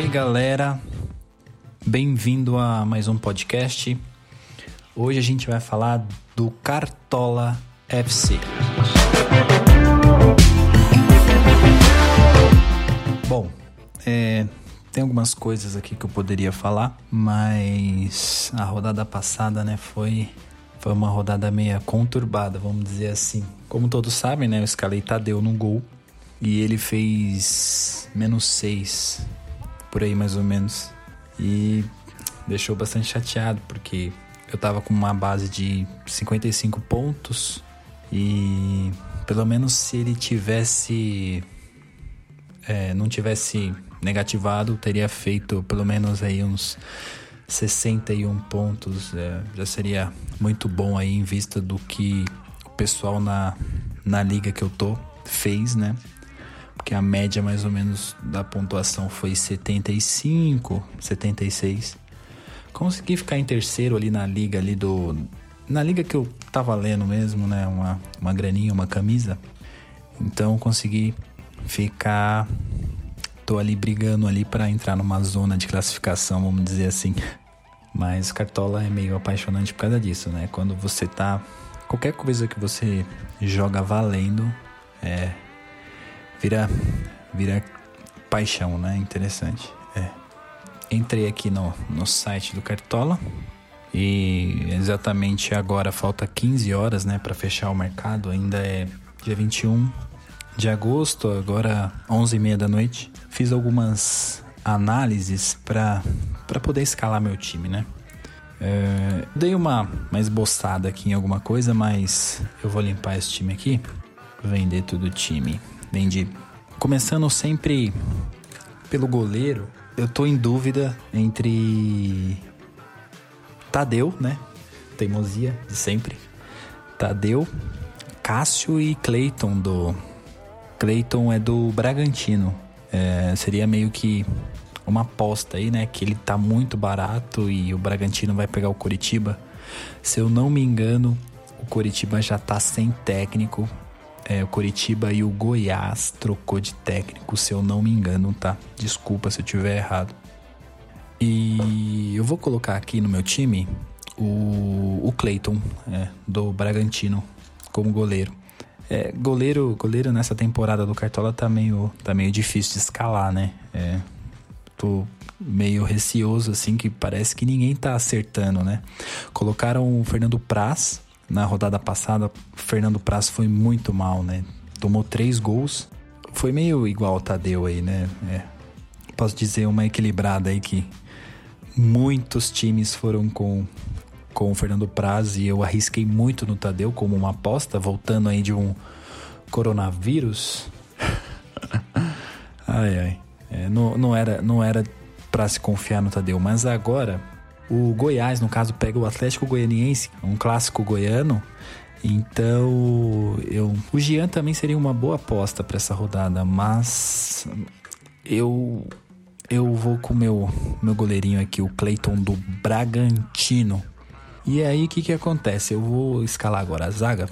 aí, galera? Bem-vindo a mais um podcast. Hoje a gente vai falar do Cartola FC. Bom, é, tem algumas coisas aqui que eu poderia falar, mas a rodada passada, né, foi foi uma rodada meia conturbada, vamos dizer assim. Como todos sabem, né, eu escalei Tadeu no gol e ele fez menos 6 por aí mais ou menos. E deixou bastante chateado, porque eu tava com uma base de 55 pontos e pelo menos se ele tivesse. É, não tivesse negativado, teria feito pelo menos aí uns 61 pontos. É, já seria muito bom aí em vista do que o pessoal na, na liga que eu tô fez, né? Porque a média mais ou menos da pontuação foi 75, 76. Consegui ficar em terceiro ali na liga ali do na liga que eu tava lendo mesmo, né, uma uma graninha, uma camisa. Então consegui ficar tô ali brigando ali para entrar numa zona de classificação, vamos dizer assim. Mas Cartola é meio apaixonante por causa disso, né? Quando você tá qualquer coisa que você joga valendo, vira, vira paixão, né? Interessante. É. Entrei aqui no, no site do Cartola e exatamente agora falta 15 horas, né, para fechar o mercado. Ainda é dia 21 de agosto, agora 11h30 da noite. Fiz algumas análises para poder escalar meu time, né? É, dei uma, uma esboçada aqui em alguma coisa, mas eu vou limpar esse time aqui, vender tudo o time. Vendi. Começando sempre pelo goleiro, eu tô em dúvida entre Tadeu, né? Teimosia de sempre. Tadeu, Cássio e Cleiton do. Cleiton é do Bragantino. É, seria meio que uma aposta aí, né? Que ele tá muito barato e o Bragantino vai pegar o Curitiba. Se eu não me engano, o Curitiba já tá sem técnico é, o Coritiba e o Goiás trocou de técnico, se eu não me engano, tá? Desculpa se eu tiver errado. E eu vou colocar aqui no meu time o, o Clayton, é, do Bragantino, como goleiro. É, goleiro, goleiro nessa temporada do Cartola tá meio, tá meio difícil de escalar, né? É, tô meio receoso, assim, que parece que ninguém tá acertando, né? Colocaram o Fernando Praz, na rodada passada, Fernando Praz foi muito mal, né? Tomou três gols. Foi meio igual o Tadeu aí, né? É. Posso dizer uma equilibrada aí que muitos times foram com, com o Fernando Praz e eu arrisquei muito no Tadeu como uma aposta, voltando aí de um coronavírus. ai, ai. É, não, não era, não era para se confiar no Tadeu, mas agora o Goiás, no caso, pega o Atlético Goianiense, um clássico goiano. Então, eu, o Gian também seria uma boa aposta para essa rodada, mas eu eu vou com o meu, meu goleirinho aqui, o Cleiton do Bragantino. E aí, o que, que acontece? Eu vou escalar agora a zaga.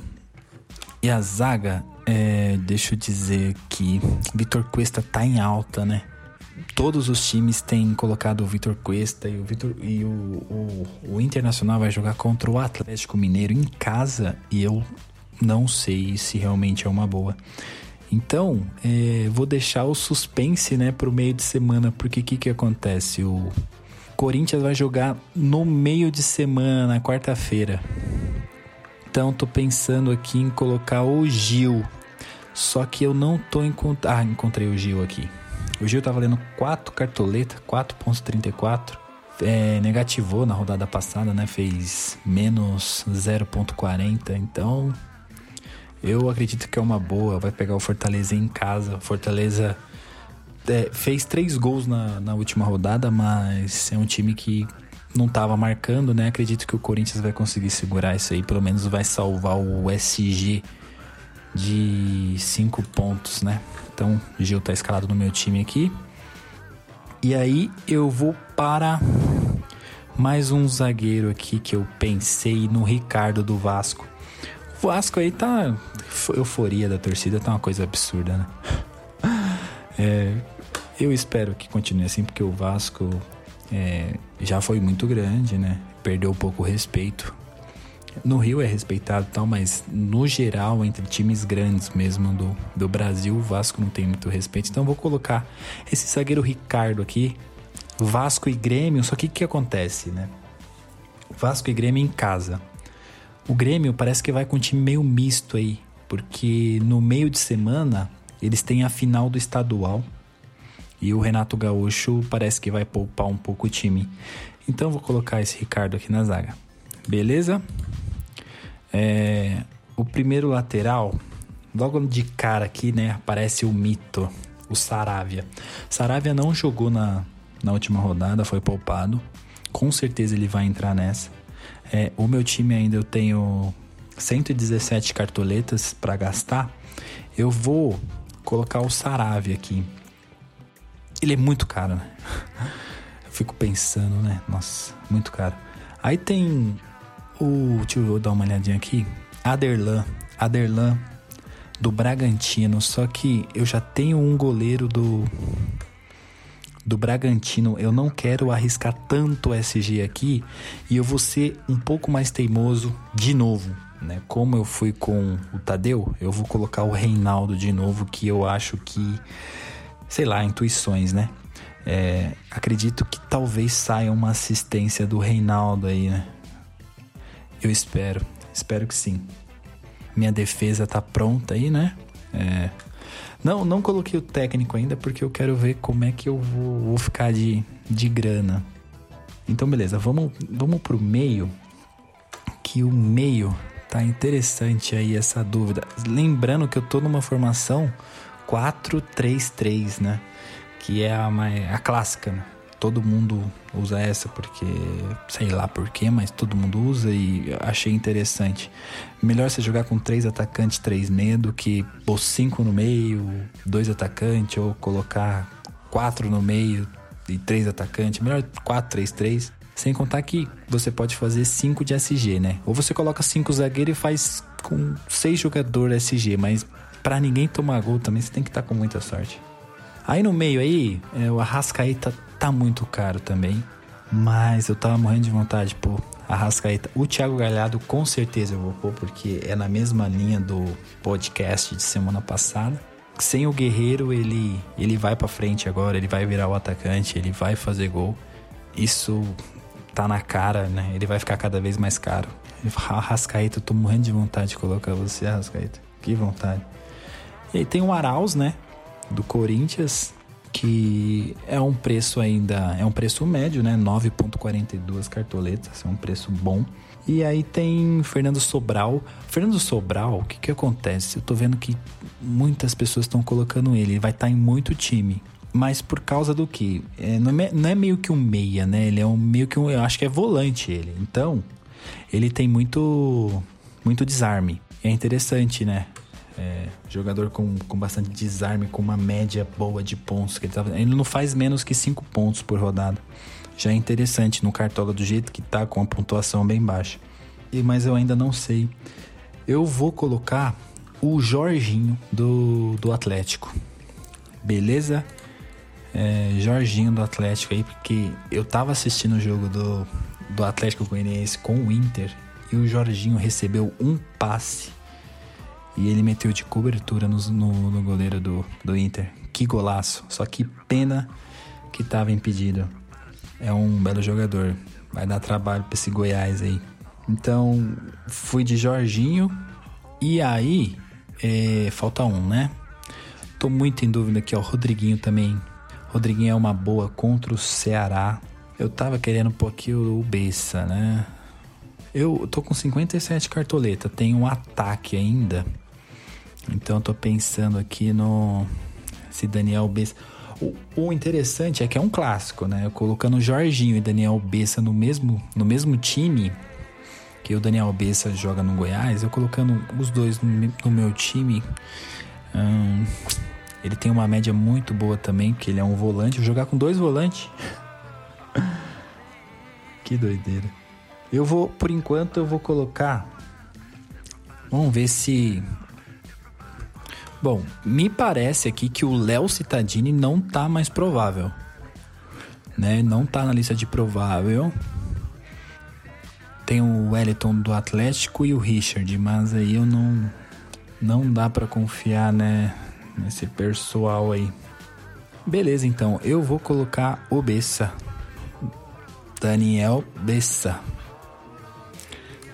E a zaga, é, deixa eu dizer que Vitor Cuesta tá em alta, né? Todos os times têm colocado o Vitor Cuesta e o Vitor e o, o, o, Internacional vai jogar contra o Atlético Mineiro em casa e eu não sei se realmente é uma boa. Então, é, vou deixar o suspense, né, pro meio de semana, porque o que que acontece? O Corinthians vai jogar no meio de semana, na quarta-feira. Então, tô pensando aqui em colocar o Gil. Só que eu não tô encontrando. Ah, encontrei o Gil aqui. O Gil tá valendo 4 cartoletas, 4.34. É, negativou na rodada passada, né? Fez menos 0.40. Então, eu acredito que é uma boa. Vai pegar o Fortaleza em casa. Fortaleza é, fez três gols na, na última rodada, mas é um time que não tava marcando, né? Acredito que o Corinthians vai conseguir segurar isso aí. Pelo menos vai salvar o SG de 5 pontos, né? Então, Gil tá escalado no meu time aqui. E aí eu vou para mais um zagueiro aqui que eu pensei no Ricardo do Vasco. O Vasco aí tá euforia da torcida, tá uma coisa absurda, né? É, Eu espero que continue assim, porque o Vasco é, já foi muito grande, né? Perdeu um pouco o respeito. No Rio é respeitado e tal, mas no geral, entre times grandes mesmo do, do Brasil, o Vasco não tem muito respeito. Então vou colocar esse zagueiro Ricardo aqui, Vasco e Grêmio. Só que o que acontece, né? Vasco e Grêmio em casa. O Grêmio parece que vai com um time meio misto aí, porque no meio de semana eles têm a final do estadual e o Renato Gaúcho parece que vai poupar um pouco o time. Então vou colocar esse Ricardo aqui na zaga. Beleza? É, o primeiro lateral, logo de cara aqui, né, aparece o mito, o Saravia. Saravia não jogou na, na última rodada, foi poupado. Com certeza ele vai entrar nessa. É, o meu time ainda eu tenho 117 cartoletas para gastar. Eu vou colocar o Saravia aqui. Ele é muito caro, né? Eu fico pensando, né? Nossa, muito caro. Aí tem o. Deixa eu dar uma olhadinha aqui. Aderlan. Aderlan do Bragantino. Só que eu já tenho um goleiro do. Do Bragantino. Eu não quero arriscar tanto SG aqui. E eu vou ser um pouco mais teimoso de novo. Né? Como eu fui com o Tadeu, eu vou colocar o Reinaldo de novo. Que eu acho que sei lá, intuições, né? É, acredito que talvez saia uma assistência do Reinaldo aí, né? Eu espero, espero que sim. Minha defesa tá pronta aí, né? É, não, não coloquei o técnico ainda porque eu quero ver como é que eu vou, vou ficar de, de grana. Então, beleza, vamos, vamos pro meio. Que o meio tá interessante aí essa dúvida. Lembrando que eu tô numa formação 433, né? Que é a, a clássica, né? Todo mundo usa essa porque, sei lá porquê, mas todo mundo usa e achei interessante. Melhor você jogar com três atacantes, três meia, do que pôr cinco no meio, dois atacantes, ou colocar quatro no meio e três atacantes. Melhor quatro, três, três. Sem contar que você pode fazer 5 de SG, né? Ou você coloca 5 zagueiros e faz com 6 jogadores SG, mas para ninguém tomar gol também você tem que estar tá com muita sorte. Aí no meio aí, é, o Arrascaeta tá muito caro também. Mas eu tava morrendo de vontade, pô. Arrascaeta. O Thiago Galhardo com certeza eu vou pôr, porque é na mesma linha do podcast de semana passada. Sem o Guerreiro, ele, ele vai para frente agora, ele vai virar o atacante, ele vai fazer gol. Isso tá na cara, né? Ele vai ficar cada vez mais caro. Arrascaeta, eu tô morrendo de vontade de colocar você, Arrascaeta. Que vontade. E aí tem o Arauz, né? Do Corinthians, que é um preço ainda, é um preço médio, né? 9.42 cartoletas, é um preço bom. E aí tem Fernando Sobral. Fernando Sobral, o que que acontece? Eu tô vendo que muitas pessoas estão colocando ele, ele vai estar tá em muito time. Mas por causa do que? É, não, é, não é meio que um meia, né? Ele é um meio que um. Eu acho que é volante ele. Então, ele tem muito. muito desarme. É interessante, né? É, jogador com, com bastante desarme, com uma média boa de pontos que ele, tá, ele não faz menos que 5 pontos por rodada. Já é interessante no Cartola do jeito que tá, com a pontuação bem baixa. E, mas eu ainda não sei. Eu vou colocar o Jorginho do, do Atlético. Beleza? É, Jorginho do Atlético aí, porque eu tava assistindo o jogo do, do Atlético Goianiense com o Inter e o Jorginho recebeu um passe e ele meteu de cobertura no, no, no goleiro do, do Inter. Que golaço. Só que pena que estava impedido. É um belo jogador. Vai dar trabalho para esse Goiás aí. Então, fui de Jorginho. E aí, é, falta um, né? Tô muito em dúvida aqui, ó. Rodriguinho também. Rodriguinho é uma boa contra o Ceará. Eu tava querendo um pouquinho o Bessa, né? Eu tô com 57 cartoleta, tem um ataque ainda. Então tô pensando aqui no se Daniel Bessa. O, o, interessante é que é um clássico, né? Eu colocando Jorginho e Daniel Bessa no mesmo, no mesmo time, que o Daniel Bessa joga no Goiás, eu colocando os dois no, no meu time. Hum, ele tem uma média muito boa também, porque ele é um volante. Jogar com dois volantes. que doideira. Eu vou, por enquanto, eu vou colocar. Vamos ver se Bom, me parece aqui que o Léo Cittadini não tá mais provável. Né? Não tá na lista de provável. Tem o Wellington do Atlético e o Richard, mas aí eu não não dá para confiar, né, nesse pessoal aí. Beleza, então, eu vou colocar o Bessa. Daniel Bessa.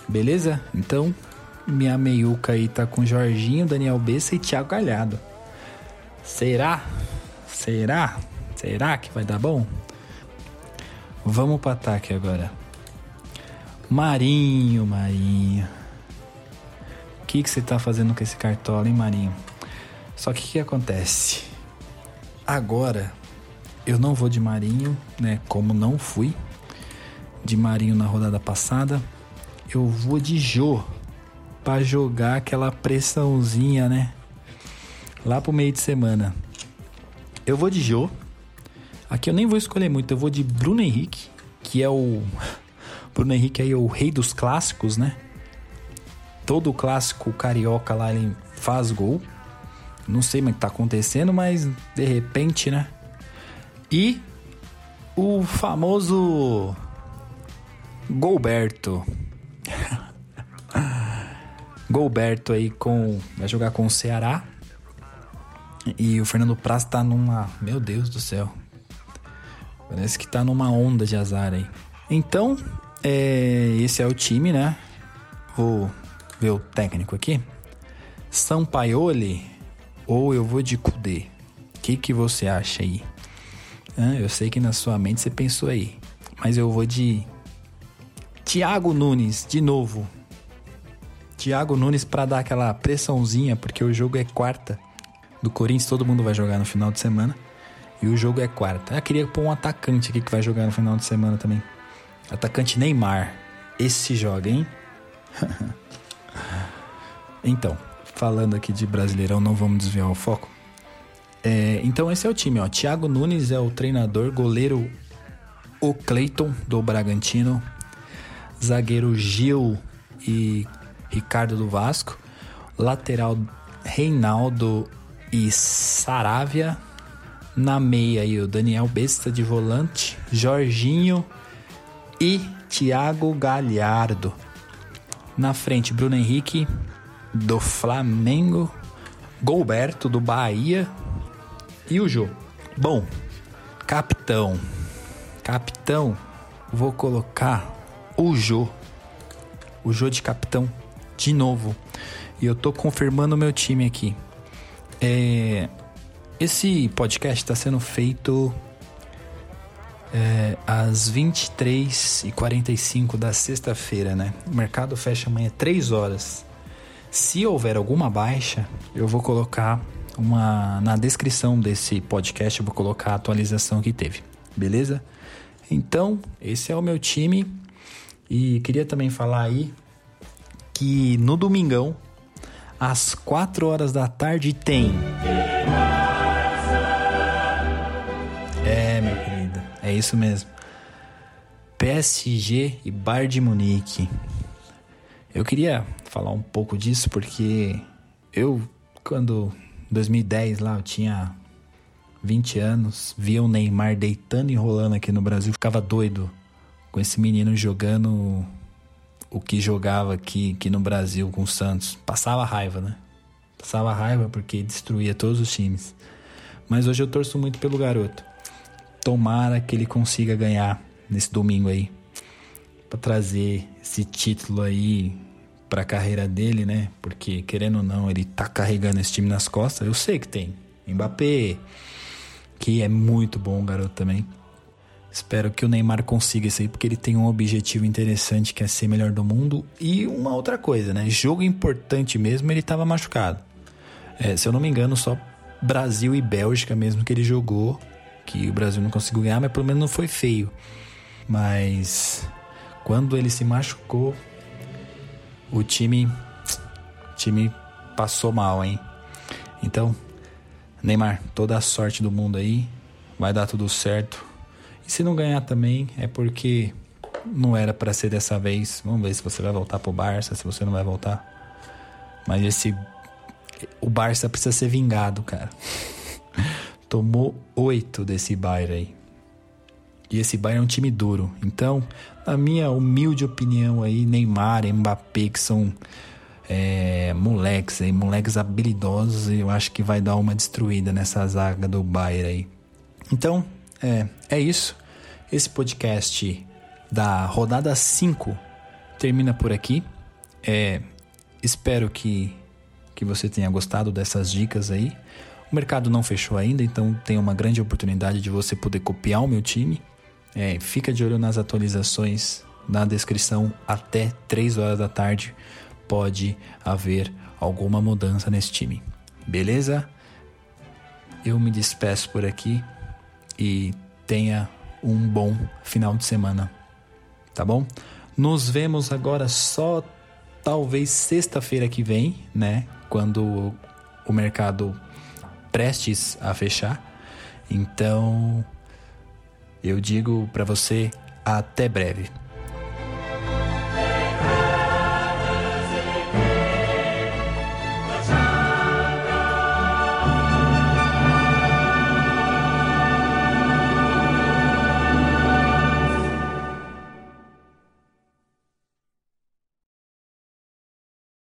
Beleza? Então, minha meiuca aí tá com Jorginho, Daniel Bessa e Thiago Galhardo. Será? Será? Será que vai dar bom? Vamos pro ataque agora. Marinho, Marinho. O que, que você tá fazendo com esse cartola, hein, Marinho? Só que o que acontece? Agora, eu não vou de Marinho, né? Como não fui de Marinho na rodada passada. Eu vou de Jô para jogar aquela pressãozinha, né? Lá pro meio de semana. Eu vou de Jô. Aqui eu nem vou escolher muito, eu vou de Bruno Henrique, que é o Bruno Henrique aí é o rei dos clássicos, né? Todo clássico carioca lá ele faz gol. Não sei o que tá acontecendo, mas de repente, né? E o famoso Golberto. Golberto aí com vai jogar com o Ceará. E o Fernando Praz tá numa, meu Deus do céu. Parece que tá numa onda de azar aí. Então, é, esse é o time, né? Vou ver o técnico aqui. Sampaioli ou eu vou de Kudê? O que, que você acha aí? Ah, eu sei que na sua mente você pensou aí. Mas eu vou de Thiago Nunes, de novo. Thiago Nunes para dar aquela pressãozinha, porque o jogo é quarta. Do Corinthians todo mundo vai jogar no final de semana. E o jogo é quarta. Eu queria pôr um atacante aqui que vai jogar no final de semana também. Atacante Neymar. Esse joga, hein? então, falando aqui de Brasileirão, não vamos desviar o foco. É, então esse é o time, ó. Thiago Nunes é o treinador, goleiro o Cleiton do Bragantino, zagueiro Gil e Ricardo do Vasco, lateral Reinaldo e Saravia, na meia aí o Daniel Besta de volante, Jorginho e Thiago Galhardo. Na frente, Bruno Henrique do Flamengo, Golberto do Bahia e o Jô. Bom, capitão. Capitão, vou colocar o Jô. O Jô de capitão de novo. E eu tô confirmando o meu time aqui. É, esse podcast está sendo feito é, às 23h45 da sexta-feira, né? O mercado fecha amanhã 3 horas. Se houver alguma baixa, eu vou colocar uma na descrição desse podcast, eu vou colocar a atualização que teve, beleza? Então, esse é o meu time e queria também falar aí que no domingão, às 4 horas da tarde, tem. É, meu querido, é isso mesmo. PSG e Bar de Munique. Eu queria falar um pouco disso porque eu, quando em 2010 lá, eu tinha 20 anos, via o Neymar deitando e rolando aqui no Brasil, ficava doido com esse menino jogando o que jogava aqui, aqui no Brasil com o Santos. Passava raiva, né? Passava raiva porque destruía todos os times. Mas hoje eu torço muito pelo garoto. Tomara que ele consiga ganhar nesse domingo aí. Pra trazer esse título aí pra carreira dele, né? Porque, querendo ou não, ele tá carregando esse time nas costas. Eu sei que tem. Mbappé, que é muito bom garoto também. Espero que o Neymar consiga isso aí, porque ele tem um objetivo interessante que é ser melhor do mundo. E uma outra coisa, né? Jogo importante mesmo, ele estava machucado. É, se eu não me engano, só Brasil e Bélgica mesmo que ele jogou, que o Brasil não conseguiu ganhar, mas pelo menos não foi feio. Mas quando ele se machucou, o time, o time passou mal, hein? Então, Neymar, toda a sorte do mundo aí, vai dar tudo certo e se não ganhar também, é porque não era para ser dessa vez. Vamos ver se você vai voltar pro Barça, se você não vai voltar. Mas esse o Barça precisa ser vingado, cara. Tomou oito desse Bayern aí. E esse Bayern é um time duro. Então, na minha humilde opinião aí, Neymar, Mbappé, que são é, moleques aí, moleques habilidosos, eu acho que vai dar uma destruída nessa zaga do Bayern aí. Então, é, é isso. Esse podcast da rodada 5 termina por aqui. É, espero que, que você tenha gostado dessas dicas aí. O mercado não fechou ainda, então tem uma grande oportunidade de você poder copiar o meu time. É, fica de olho nas atualizações na descrição até 3 horas da tarde pode haver alguma mudança nesse time. Beleza? Eu me despeço por aqui e tenha um bom final de semana. Tá bom? Nos vemos agora só talvez sexta-feira que vem, né? Quando o mercado prestes a fechar. Então, eu digo para você até breve.